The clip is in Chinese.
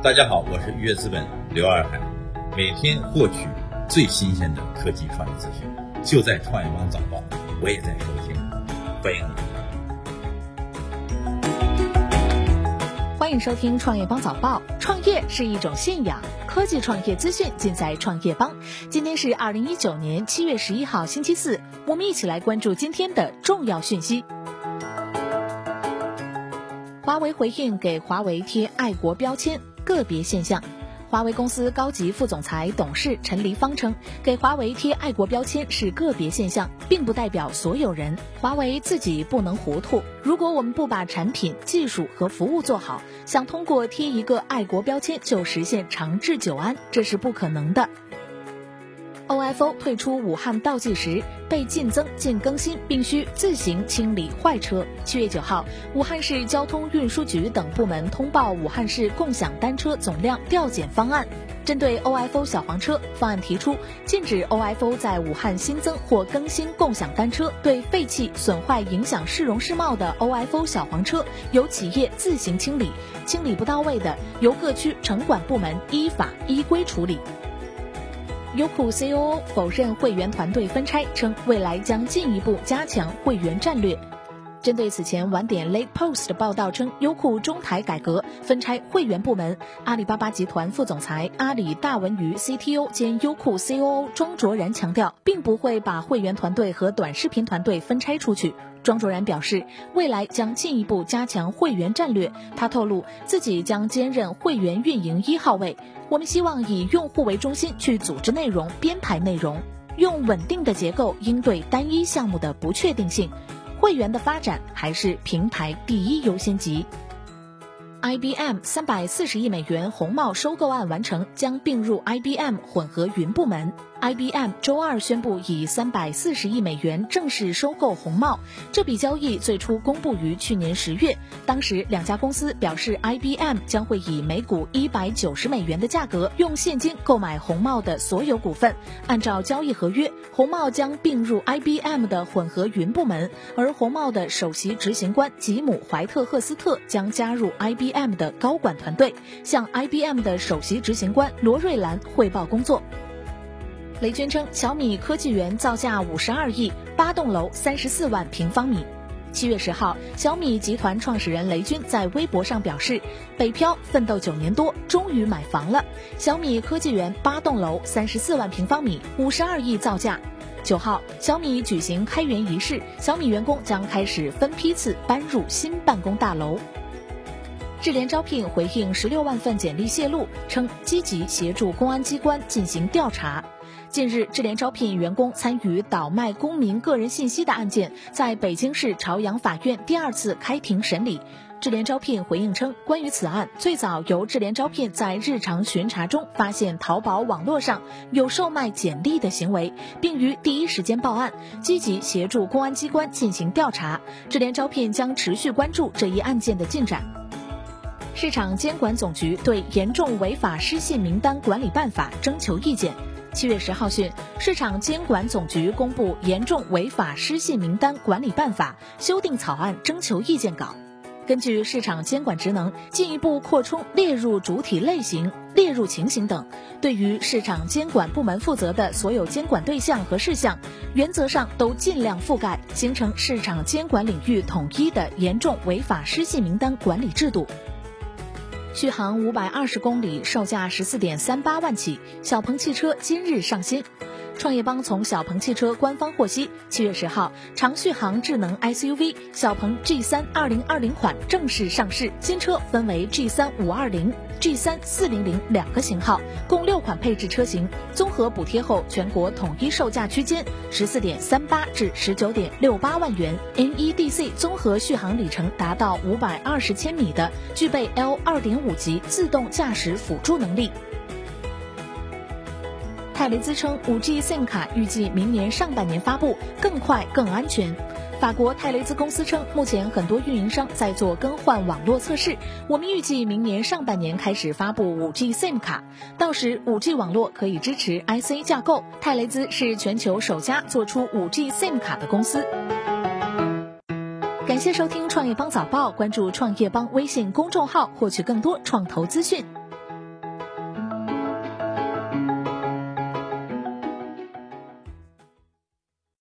大家好，我是愉悦资本刘二海，每天获取最新鲜的科技创业资讯，就在创业邦早报，我也在收听，欢迎你。欢迎收听创业邦早报。创业是一种信仰，科技创业资讯尽在创业邦。今天是二零一九年七月十一号，星期四，我们一起来关注今天的重要讯息。华为回应给华为贴爱国标签。个别现象，华为公司高级副总裁、董事陈黎芳称，给华为贴爱国标签是个别现象，并不代表所有人。华为自己不能糊涂，如果我们不把产品、技术和服务做好，想通过贴一个爱国标签就实现长治久安，这是不可能的。OFO 退出武汉倒计时，被禁增、禁更新，并需自行清理坏车。七月九号，武汉市交通运输局等部门通报武汉市共享单车总量调减方案。针对 OFO 小黄车，方案提出禁止 OFO 在武汉新增或更新共享单车，对废弃、损坏、影响市容市貌的 OFO 小黄车，由企业自行清理，清理不到位的，由各区城管部门依法依规处理。优酷 COO 否认会员团队分拆，称未来将进一步加强会员战略。针对此前晚点 Late Post 的报道称优酷中台改革分拆会员部门，阿里巴巴集团副总裁、阿里大文娱 CTO 兼优酷 COO 庄卓然强调，并不会把会员团队和短视频团队分拆出去。庄卓然表示，未来将进一步加强会员战略。他透露，自己将兼任会员运营一号位。我们希望以用户为中心去组织内容、编排内容，用稳定的结构应对单一项目的不确定性。会员的发展还是平台第一优先级。IBM 三百四十亿美元红帽收购案完成，将并入 IBM 混合云部门。IBM 周二宣布以三百四十亿美元正式收购红帽。这笔交易最初公布于去年十月，当时两家公司表示，IBM 将会以每股一百九十美元的价格用现金购买红帽的所有股份。按照交易合约，红帽将并入 IBM 的混合云部门，而红帽的首席执行官吉姆·怀特赫斯特将加入 IBM 的高管团队，向 IBM 的首席执行官罗瑞兰汇报工作。雷军称，小米科技园造价五十二亿，八栋楼，三十四万平方米。七月十号，小米集团创始人雷军在微博上表示：“北漂奋斗九年多，终于买房了。小米科技园八栋楼，三十四万平方米，五十二亿造价。”九号，小米举行开园仪式，小米员工将开始分批次搬入新办公大楼。智联招聘回应十六万份简历泄露，称积极协助公安机关进行调查。近日，智联招聘员工参与倒卖公民个人信息的案件，在北京市朝阳法院第二次开庭审理。智联招聘回应称，关于此案，最早由智联招聘在日常巡查中发现淘宝网络上有售卖简历的行为，并于第一时间报案，积极协助公安机关进行调查。智联招聘将持续关注这一案件的进展。市场监管总局对严重违法失信名单管理办法征求意见。七月十号讯，市场监管总局公布《严重违法失信名单管理办法》修订草案征求意见稿。根据市场监管职能，进一步扩充列入主体类型、列入情形等，对于市场监管部门负责的所有监管对象和事项，原则上都尽量覆盖，形成市场监管领域统一的严重违法失信名单管理制度。续航五百二十公里，售价十四点三八万起，小鹏汽车今日上新。创业邦从小鹏汽车官方获悉，七月十号，长续航智能 SUV 小鹏 G 三二零二零款正式上市。新车分为 G 三五二零、G 三四零零两个型号，共六款配置车型，综合补贴后全国统一售价区间十四点三八至十九点六八万元。NEDC 综合续航里程达到五百二十千米的，具备 L 二点五级自动驾驶辅助能力。泰雷兹称，5G SIM 卡预计明年上半年发布，更快更安全。法国泰雷兹公司称，目前很多运营商在做更换网络测试，我们预计明年上半年开始发布 5G SIM 卡，到时 5G 网络可以支持 IC 架构。泰雷兹是全球首家做出 5G SIM 卡的公司。感谢收听创业邦早报，关注创业邦微信公众号，获取更多创投资讯。